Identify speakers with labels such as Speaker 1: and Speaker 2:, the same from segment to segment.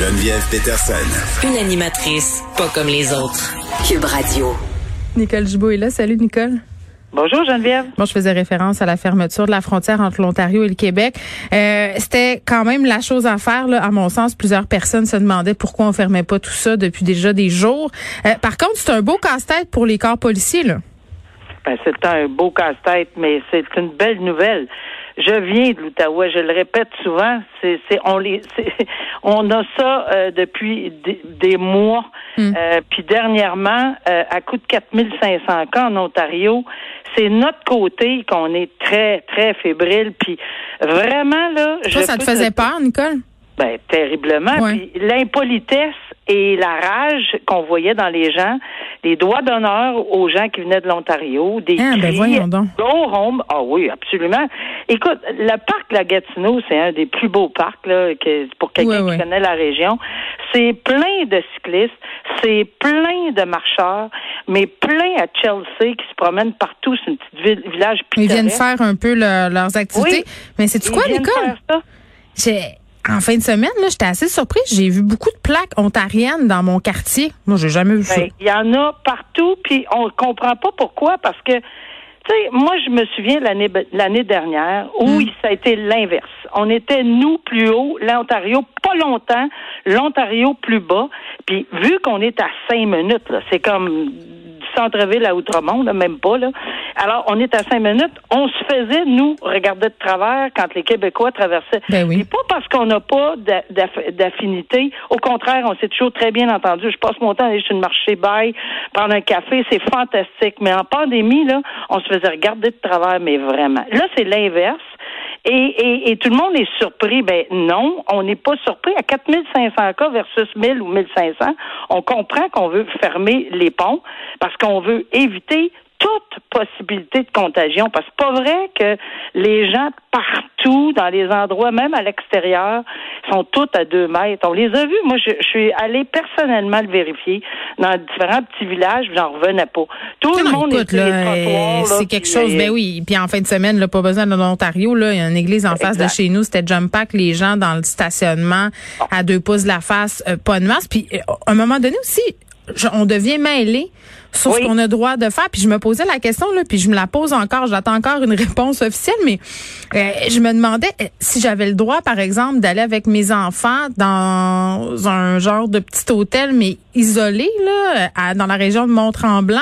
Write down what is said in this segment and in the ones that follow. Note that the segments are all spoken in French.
Speaker 1: Geneviève Peterson.
Speaker 2: Une animatrice pas comme les autres. Cube Radio.
Speaker 3: Nicole Gibault est là. Salut, Nicole.
Speaker 4: Bonjour Geneviève.
Speaker 3: Moi, je faisais référence à la fermeture de la frontière entre l'Ontario et le Québec. Euh, C'était quand même la chose à faire, là, à mon sens. Plusieurs personnes se demandaient pourquoi on fermait pas tout ça depuis déjà des jours. Euh, par contre, c'est un beau casse-tête pour les corps policiers. Là.
Speaker 4: Ben, c'est un beau casse-tête, mais c'est une belle nouvelle. Je viens de l'Outaouais, je le répète souvent, c'est, on les, on a ça euh, depuis des, mois. Hmm. Euh, puis dernièrement, euh, à coût de 4500 cas en Ontario, c'est notre côté qu'on est très très fébrile. Puis vraiment là,
Speaker 3: Toi, ça te faisait peur, Nicole?
Speaker 4: Ben terriblement. Puis l'impolitesse et la rage qu'on voyait dans les gens, les doigts d'honneur aux gens qui venaient de l'Ontario, des
Speaker 3: ah, ben
Speaker 4: cris,
Speaker 3: donc.
Speaker 4: go home. Ah oui, absolument. Écoute, le parc La Gatineau, c'est un des plus beaux parcs là, que, pour quelqu'un qui connaît la région. C'est plein de cyclistes, c'est plein de marcheurs, mais plein à Chelsea qui se promènent partout. C'est une petite ville, village pittoresque.
Speaker 3: Ils viennent faire un peu leurs activités. Mais c'est quoi, Nicole? J'ai en fin de semaine, là, j'étais assez surprise. J'ai vu beaucoup de plaques ontariennes dans mon quartier. Moi, j'ai jamais vu ça.
Speaker 4: Ben, il y en a partout, puis on ne comprend pas pourquoi, parce que, tu sais, moi, je me souviens l'année l'année dernière où hmm. ça a été l'inverse. On était, nous, plus haut, l'Ontario, pas longtemps, l'Ontario plus bas. Puis, vu qu'on est à cinq minutes, c'est comme centre-ville à Outremont, même pas. Là. Alors, on est à cinq minutes. On se faisait, nous, regarder de travers quand les Québécois traversaient.
Speaker 3: Ben oui.
Speaker 4: pas parce qu'on n'a pas d'affinité. Au contraire, on s'est toujours très bien entendu. Je passe mon temps à aller sur le marché bail, prendre un café. C'est fantastique. Mais en pandémie, là, on se faisait regarder de travers, mais vraiment. Là, c'est l'inverse. Et, et, et, tout le monde est surpris. Ben non, on n'est pas surpris. À 4500 cas versus 1000 ou 1500, on comprend qu'on veut fermer les ponts parce qu'on veut éviter toute possibilité de contagion. Parce que c'est pas vrai que les gens partout, dans les endroits, même à l'extérieur, sont tous à deux mètres. On les a vus. Moi, je, suis allée personnellement le vérifier dans différents petits villages, j'en revenais pas. Tout le monde
Speaker 3: écoute, là, C'est quelque chose, ben oui. Puis en fin de semaine, là, pas besoin de l'Ontario, là, il y a une église en face de chez nous, c'était jump pack, les gens dans le stationnement à deux pouces de la face, euh, pas de masse. Puis euh, à un moment donné aussi, on devient mêlé sur ce qu'on a droit de faire. Puis je me posais la question, là, puis je me la pose encore, j'attends encore une réponse officielle, mais euh, je me demandais euh, si j'avais le droit, par exemple, d'aller avec mes enfants dans un genre de petit hôtel, mais isolé, là, dans la région de Mont-Tremblant.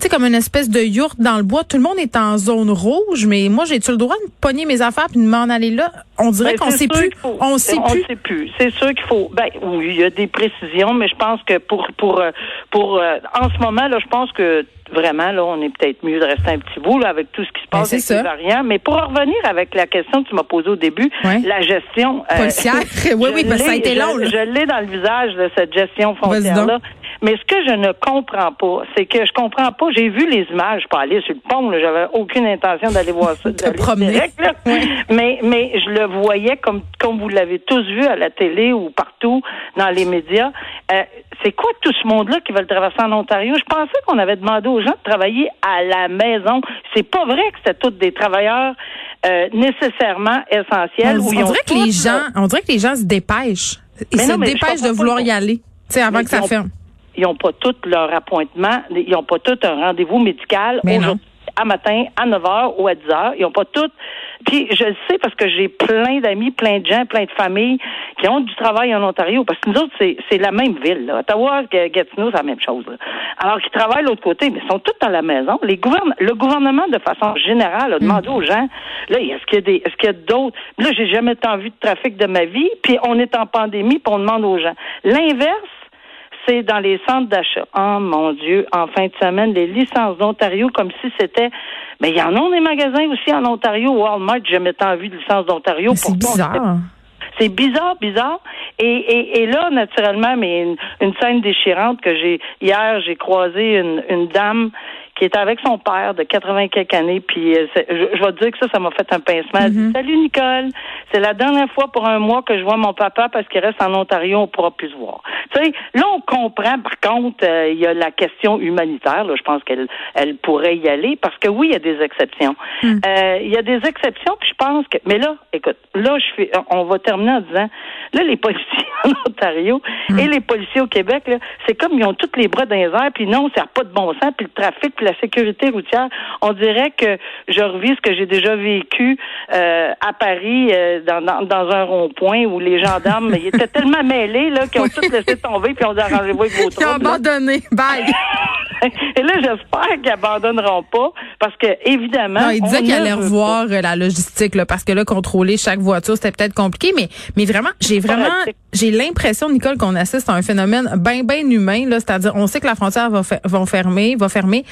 Speaker 3: Tu sais, comme une espèce de yourte dans le bois. Tout le monde est en zone rouge, mais moi, j'ai-tu le droit de pogner mes affaires puis de m'en aller là? On dirait ben, qu'on sait plus. On sait
Speaker 4: on
Speaker 3: plus.
Speaker 4: sait plus. C'est sûr qu'il faut. Ben oui, il y a des précisions, mais je pense que pour pour euh, pour en ce moment là, je pense que vraiment, là, on est peut-être mieux de rester un petit bout là, avec tout ce qui se ben, passe avec les variants. Mais pour revenir avec la question que tu m'as posée au début, la gestion
Speaker 3: euh, oui, oui, parce que ça a été long.
Speaker 4: Je, l'ai dans le visage de cette gestion foncière-là. Mais ce que je ne comprends pas, c'est que je comprends pas. J'ai vu les images, pas aller sur le pont, j'avais aucune intention d'aller voir ça. direct, là. Mais mais je le voyais comme comme vous l'avez tous vu à la télé ou partout dans les médias. Euh, c'est quoi tout ce monde-là qui veut traverser en Ontario? Je pensais qu'on avait demandé aux gens de travailler à la maison. C'est pas vrai que c'était tous des travailleurs euh, nécessairement essentiels.
Speaker 3: On, dirait que les gens, on dirait que les gens se dépêchent. Ils se dépêchent de vouloir y aller, avant que ça ferme.
Speaker 4: Ils n'ont pas tout leur appointement, ils n'ont pas tout un rendez-vous médical aujourd'hui à matin, à 9 h ou à 10 h. Ils n'ont pas tout. Puis je le sais parce que j'ai plein d'amis, plein de gens, plein de familles qui ont du travail en Ontario. Parce que nous autres, c'est la même ville. Là. Ottawa, Gatineau, c'est la même chose. Alors qu'ils travaillent de l'autre côté, mais ils sont tous dans la maison. Les gouverne le gouvernement, de façon générale, a demandé mm. aux gens, là, est-ce qu'il y a des est-ce qu'il y a d'autres? Là, j'ai jamais tant vu de trafic de ma vie, puis on est en pandémie, puis on demande aux gens. L'inverse, c'est dans les centres d'achat. Oh mon Dieu, en fin de semaine, les licences d'Ontario, comme si c'était. Mais il y en a des magasins aussi en Ontario. Walmart, j'ai jamais tant vu de licences d'Ontario.
Speaker 3: C'est bizarre.
Speaker 4: C'est bizarre, bizarre. Et, et, et, là, naturellement, mais une, une scène déchirante que j'ai hier, j'ai croisé une, une dame qui était avec son père de 80 quelques années. Puis euh, je, je, vais te dire que ça, ça m'a fait un pincement. Elle dit, mm-hmm. Salut Nicole, c'est la dernière fois pour un mois que je vois mon papa parce qu'il reste en Ontario, on pourra plus se voir. Tu sais, là on comprend. Par contre, euh, il y a la question humanitaire. Là, je pense qu'elle elle pourrait y aller parce que oui, il y a des exceptions. Mm. Euh, il y a des exceptions. Puis je pense que, mais là, écoute, là je on va terminer en disant, là les policiers en Ontario mm. et les policiers au Québec, c'est comme ils ont tous les bras dans les airs. Puis non, ça n'a pas de bon sens. Puis le trafic, puis la sécurité routière, on dirait que je revis ce que j'ai déjà vécu euh, à Paris euh, dans, dans, dans, un rond-point où les gendarmes ils étaient tellement mêlés là qu'ils ont tout laissé tomber puis on dit arrangez-vous avec vos
Speaker 3: Ils ont abandonné. Bye.
Speaker 4: Et là, j'espère qu'ils abandonneront pas parce que évidemment.
Speaker 3: Non, ils disaient qu'ils allaient revoir euh, la logistique là, parce que là, contrôler chaque voiture, c'était peut-être compliqué, mais mais vraiment, j'ai vraiment, j'ai l'impression, Nicole, qu'on assiste à un phénomène bien bien humain là, c'est-à-dire, on sait que la frontière va, va fermer, va fermer.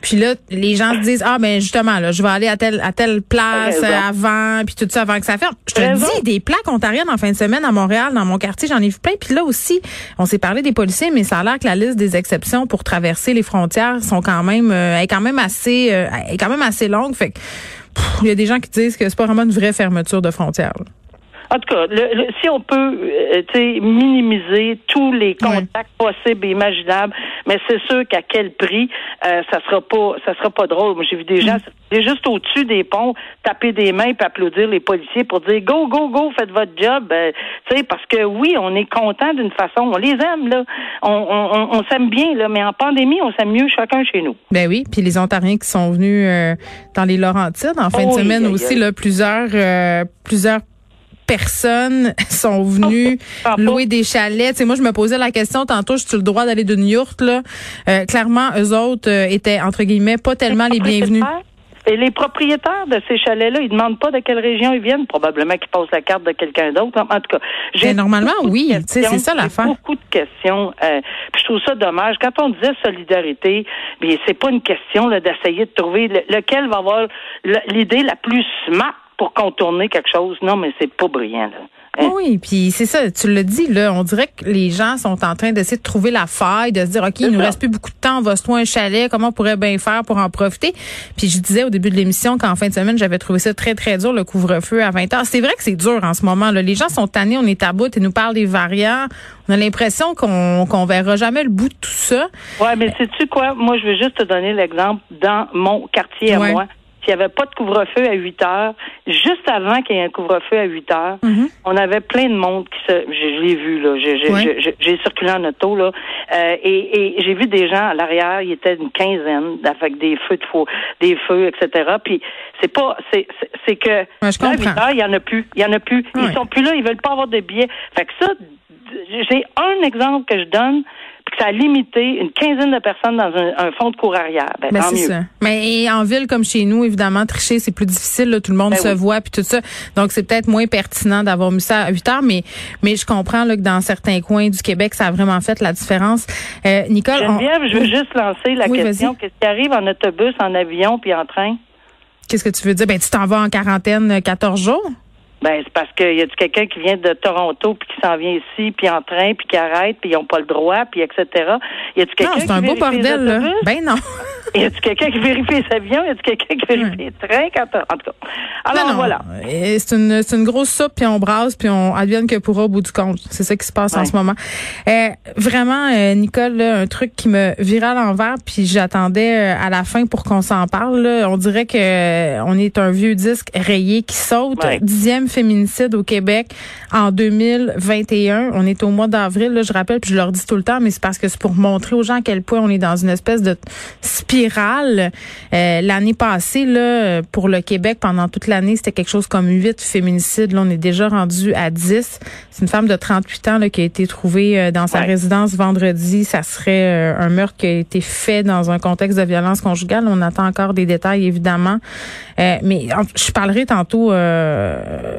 Speaker 3: Puis là, les gens se disent ah ben justement là, je vais aller à telle à telle place avant, puis tout ça avant que ça ferme. Je te dis des plaques ontariennes en fin de semaine à Montréal dans mon quartier, j'en ai vu plein. Puis là aussi, on s'est parlé des policiers, mais ça a l'air que la liste des exceptions pour traverser les frontières sont quand même euh, est quand même assez euh, est quand même assez longue. Fait il y a des gens qui disent que c'est pas vraiment une vraie fermeture de frontières.
Speaker 4: En tout cas, le, si on peut euh, minimiser tous les contacts possibles et imaginables, mais c'est sûr qu'à quel prix, euh, ça sera pas ça sera pas drôle. Moi, j'ai vu des gens mm. juste au-dessus des ponts taper des mains et applaudir les policiers pour dire go, go, go, faites votre job. Euh, sais, parce que oui, on est content d'une façon. On les aime, là. On, on, on s'aime bien, là, mais en pandémie, on s'aime mieux chacun chez nous.
Speaker 3: Ben oui, puis les Ontariens qui sont venus euh, dans les Laurentides en fin de semaine aussi, là, plusieurs plusieurs personnes sont venues oh, louer des chalets. sais, moi, je me posais la question tantôt, j'ai le droit d'aller d'une yourte là? Euh, Clairement, eux autres euh, étaient entre guillemets pas tellement les, bienvenus.
Speaker 4: Et les propriétaires de ces chalets-là, ils demandent pas de quelle région ils viennent. Probablement qu'ils passent la carte de quelqu'un d'autre. En tout cas,
Speaker 3: j'ai normalement oui. C'est ça l'affaire.
Speaker 4: Beaucoup de questions. Euh, puis je trouve ça dommage. Quand on disait solidarité, bien c'est pas une question d'essayer de trouver lequel va avoir l'idée la plus smart pour contourner quelque chose. Non, mais c'est pas brillant. Là.
Speaker 3: Hein? Oui, puis c'est ça, tu le dis, là, on dirait que les gens sont en train d'essayer de trouver la faille, de se dire, OK, il nous reste plus beaucoup de temps, on va se trouver un chalet, comment on pourrait bien faire pour en profiter? Puis je disais au début de l'émission qu'en fin de semaine, j'avais trouvé ça très, très dur, le couvre-feu à 20 heures. C'est vrai que c'est dur en ce moment. Là. Les gens sont tannés, on est à bout et nous parlent des variants. On a l'impression qu'on qu'on verra jamais le bout de tout ça.
Speaker 4: Ouais, mais sais-tu quoi? Moi, je veux juste te donner l'exemple dans mon quartier à moi il n'y avait pas de couvre-feu à 8 heures, juste avant qu'il y ait un couvre-feu à 8 heures, mm-hmm. on avait plein de monde qui se, je, l'ai vu là, j'ai circulé en auto là, euh, et, et j'ai vu des gens à l'arrière, il était une quinzaine avec des feux de faux, des feux, etc. Puis c'est pas, c'est c'est que à 8 heures, il y en a plus, il y en a plus, ils sont plus là, ils veulent pas avoir de billets. Fait que ça, j'ai un exemple que je donne ça a limité une quinzaine de personnes dans un, fonds de cour arrière. Ben,
Speaker 3: ben
Speaker 4: tant mieux.
Speaker 3: Ça. Mais en ville comme chez nous, évidemment, tricher, c'est plus difficile. Là, tout le monde ben se voit puis tout ça. Donc, c'est peut-être moins pertinent d'avoir mis ça à 8 heures, mais, mais je comprends là, que dans certains coins du Québec, ça a vraiment fait la différence. Euh, Nicole,
Speaker 4: Geneviève, je veux juste lancer la question. Qu'est-ce qui arrive en autobus, en avion puis en train?
Speaker 3: Qu'est-ce que tu veux dire? Ben, tu t'en vas en quarantaine 14 jours?
Speaker 4: Ben c'est parce qu'il y a quelqu'un qui vient de Toronto puis qui s'en vient ici puis en train puis qui arrête puis ils n'ont pas le droit puis etc. Y a-tu quelqu'un
Speaker 3: c'est un beau bordel là. Ben non.
Speaker 4: y a-tu quelqu'un qui vérifie les avions? Y a-tu quelqu'un qui vérifie les trains? Quand en tout cas. Alors voilà.
Speaker 3: C'est une c'est une grosse soupe puis on brasse puis on advienne que pourra au bout du compte. C'est ça qui se passe en ce moment. Euh, vraiment euh, Nicole là, un truc qui me virait à l'envers puis j'attendais euh, à la fin pour qu'on s'en parle. Là. On dirait que on est un vieux disque rayé qui saute dixième féminicide au Québec en 2021. On est au mois d'avril, je rappelle, puis je leur dis tout le temps, mais c'est parce que c'est pour montrer aux gens à quel point on est dans une espèce de spirale. Euh, l'année passée, là, pour le Québec, pendant toute l'année, c'était quelque chose comme 8 féminicides. Là, on est déjà rendu à 10. C'est une femme de 38 ans là, qui a été trouvée euh, dans sa résidence vendredi. Ça serait euh, un meurtre qui a été fait dans un contexte de violence conjugale. On attend encore des détails, évidemment. mais je parlerai tantôt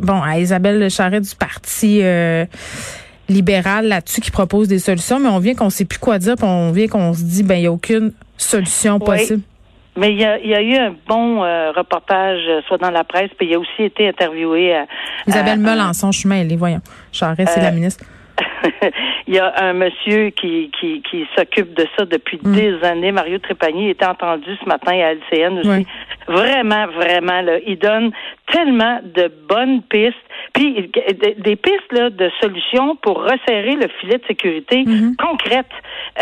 Speaker 3: bon, à Isabelle Charret du Parti euh, libéral là-dessus qui propose des solutions, mais on vient qu'on sait plus quoi dire, puis on vient qu'on se dit ben il y a aucune solution possible.
Speaker 4: Mais il y a, y a eu un bon euh, reportage, euh, soit dans la presse, puis il a aussi été interviewé. À,
Speaker 3: Isabelle Melançon, je suis mêlée, voyons. Charest, c'est la ministre.
Speaker 4: Il y a un monsieur qui, qui, qui s'occupe de ça depuis mm. des années. Mario Trépanier était entendu ce matin à LCN aussi. Vraiment, vraiment, là, il donne tellement de bonnes pistes, puis des pistes là, de solutions pour resserrer le filet de sécurité mm-hmm. concrète.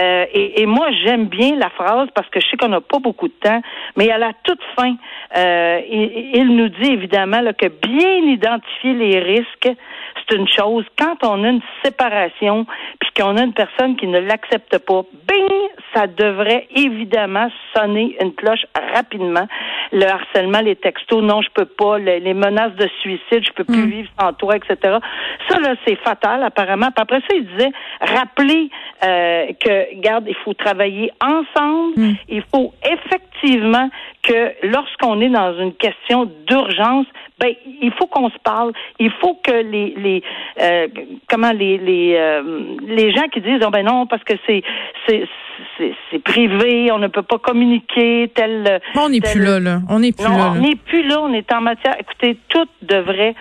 Speaker 4: Euh, et, et, moi, j'aime bien la phrase parce que je sais qu'on n'a pas beaucoup de temps, mais à la toute fin, euh, il, il, nous dit évidemment là, que bien identifier les risques, c'est une chose. Quand on a une séparation, puis qu'on a une personne qui ne l'accepte pas, bing, ça devrait évidemment sonner une cloche rapidement. Le harcèlement, les textos, non, je peux pas, les, menaces de suicide, je peux plus mm. vivre sans toi, etc. Ça, là, c'est fatal, apparemment. Puis après ça, il disait, rappeler euh, que, garde, il faut travailler ensemble, mm. il faut effectivement que lorsqu'on est dans une question d'urgence, ben il faut qu'on se parle. Il faut que les les euh, comment les les euh, les gens qui disent oh, ben non parce que c'est c'est c'est privé, on ne peut pas communiquer tel.
Speaker 3: on n'est plus là, là. On n'est plus là.
Speaker 4: On n'est plus là. On est en matière. Écoutez, tout devrait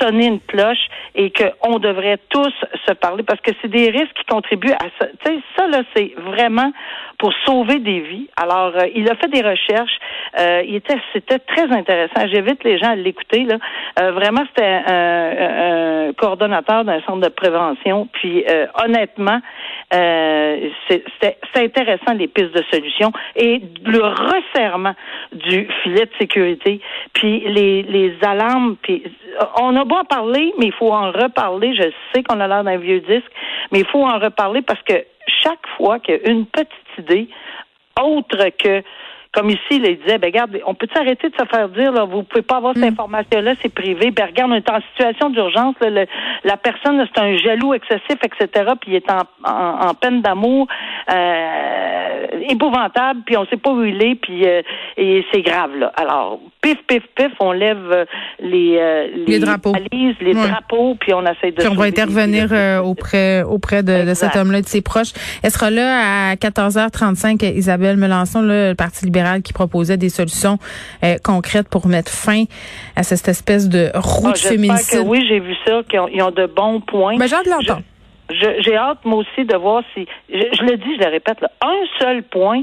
Speaker 4: sonner une cloche et qu'on devrait tous se parler parce que c'est des risques qui contribuent à ça. Tu sais, ça là, c'est vraiment pour sauver des vies. Alors, euh, il a fait des recherches. Euh, il était, c'était très intéressant. J'invite les gens à l'écouter. Là, euh, vraiment, c'était un, coordonnateur d'un centre de prévention. Puis, honnêtement, c'est intéressant les pistes de solutions et le resserrement du filet de sécurité, puis les, les alarmes, puis on a beau en parler, mais il faut en reparler. Je sais qu'on a l'air d'un vieux disque, mais il faut en reparler parce que chaque fois qu'il y a une petite idée autre que comme ici, il disait, ben regarde, on peut arrêter de se faire dire, là, vous pouvez pas avoir cette mm. information-là, c'est privé. Ben regarde, on est en situation d'urgence, la personne, c'est un jaloux excessif, etc., puis il est en, en, peine d'amour, euh, épouvantable, puis on sait pas où il est, puis euh, et c'est grave, là. Alors, pif, pif, pif, on lève euh, les, euh,
Speaker 3: les, drapeaux,
Speaker 4: les drapeaux, puis on essaie de...
Speaker 3: Puis on va intervenir auprès, auprès de, de cet homme-là, de ses proches. Elle sera là à 14h35, Isabelle Melançon, là, le Parti libéral qui proposait des solutions euh, concrètes pour mettre fin à cette espèce de route ah, féministe.
Speaker 4: oui, j'ai vu ça, qu'ils ont, de bons points.
Speaker 3: Mais j'ai hâte de l'entendre.
Speaker 4: J'ai hâte, moi aussi, de voir si. Je, le dis, je le répète, un seul point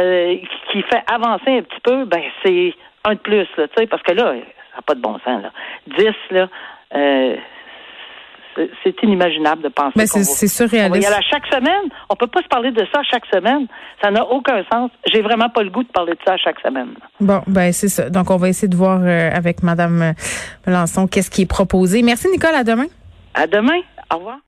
Speaker 4: euh, qui fait avancer un petit peu, ben c'est un de plus, là, parce que là, ça n'a pas de bon sens. Là. 10, là, euh, c'est inimaginable de penser.
Speaker 3: Mais c'est surréaliste.
Speaker 4: à chaque semaine. On peut pas se parler de ça chaque semaine. Ça n'a aucun sens. J'ai vraiment pas le goût de parler de ça chaque semaine.
Speaker 3: Bon, ben c'est ça. Donc on va essayer de voir euh, avec Madame Melançon qu'est-ce qui est proposé. Merci Nicole. À demain.
Speaker 4: À demain. Au revoir.